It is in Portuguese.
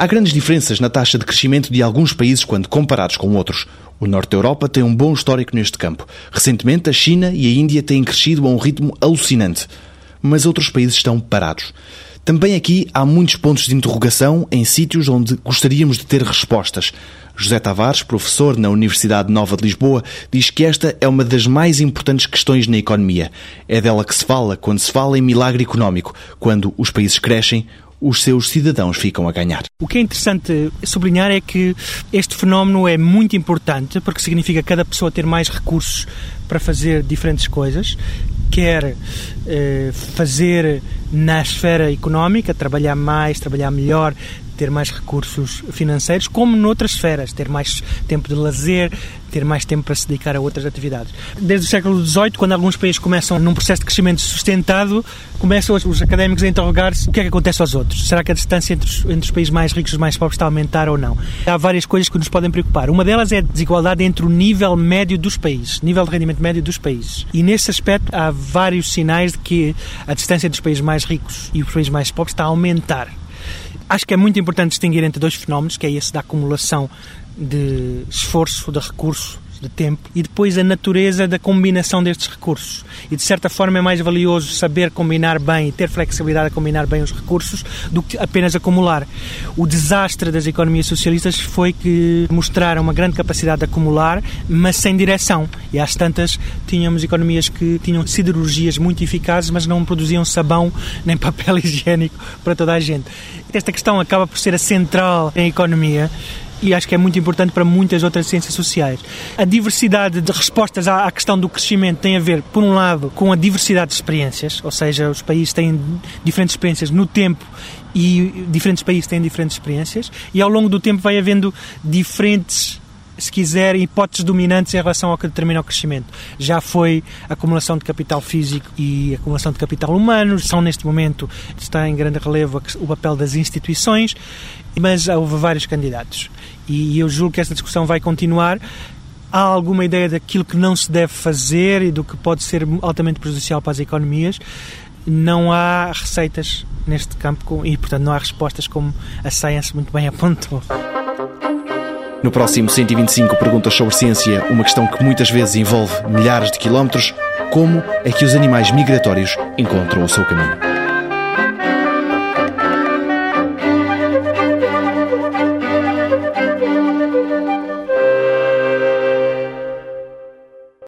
Há grandes diferenças na taxa de crescimento de alguns países quando comparados com outros. O norte da Europa tem um bom histórico neste campo. Recentemente, a China e a Índia têm crescido a um ritmo alucinante. Mas outros países estão parados. Também aqui há muitos pontos de interrogação em sítios onde gostaríamos de ter respostas. José Tavares, professor na Universidade Nova de Lisboa, diz que esta é uma das mais importantes questões na economia. É dela que se fala quando se fala em milagre económico, quando os países crescem os seus cidadãos ficam a ganhar. O que é interessante sublinhar é que este fenómeno é muito importante porque significa cada pessoa ter mais recursos para fazer diferentes coisas, quer eh, fazer na esfera económica, trabalhar mais, trabalhar melhor, ter mais recursos financeiros, como noutras esferas, ter mais tempo de lazer, ter mais tempo para se dedicar a outras atividades. Desde o século XVIII, quando alguns países começam num processo de crescimento sustentado, começam os académicos a interrogar-se o que é que acontece aos outros. Será que a distância entre os, entre os países mais ricos e os mais pobres está a aumentar ou não? Há várias coisas que nos podem preocupar. Uma delas é a desigualdade entre o nível médio dos países, nível de rendimento médio dos países. E nesse aspecto há vários sinais de que a distância entre os países mais ricos e os países mais pobres está a aumentar. Acho que é muito importante distinguir entre dois fenómenos, que é esse da acumulação de esforço, de recurso de tempo e depois a natureza da combinação destes recursos. E de certa forma é mais valioso saber combinar bem e ter flexibilidade a combinar bem os recursos do que apenas acumular. O desastre das economias socialistas foi que mostraram uma grande capacidade de acumular, mas sem direção. E às tantas tínhamos economias que tinham siderurgias muito eficazes, mas não produziam sabão nem papel higiênico para toda a gente. Esta questão acaba por ser a central em economia e acho que é muito importante para muitas outras ciências sociais. A diversidade de respostas à questão do crescimento tem a ver, por um lado, com a diversidade de experiências, ou seja, os países têm diferentes experiências no tempo e diferentes países têm diferentes experiências, e ao longo do tempo vai havendo diferentes se quiser, hipóteses dominantes em relação ao que determina o crescimento. Já foi acumulação de capital físico e acumulação de capital humano, são neste momento, está em grande relevo o papel das instituições, mas houve vários candidatos. E eu julgo que esta discussão vai continuar. Há alguma ideia daquilo que não se deve fazer e do que pode ser altamente prejudicial para as economias. Não há receitas neste campo e, portanto, não há respostas como a Science muito bem apontou. No próximo 125 Perguntas sobre Ciência, uma questão que muitas vezes envolve milhares de quilómetros: como é que os animais migratórios encontram o seu caminho?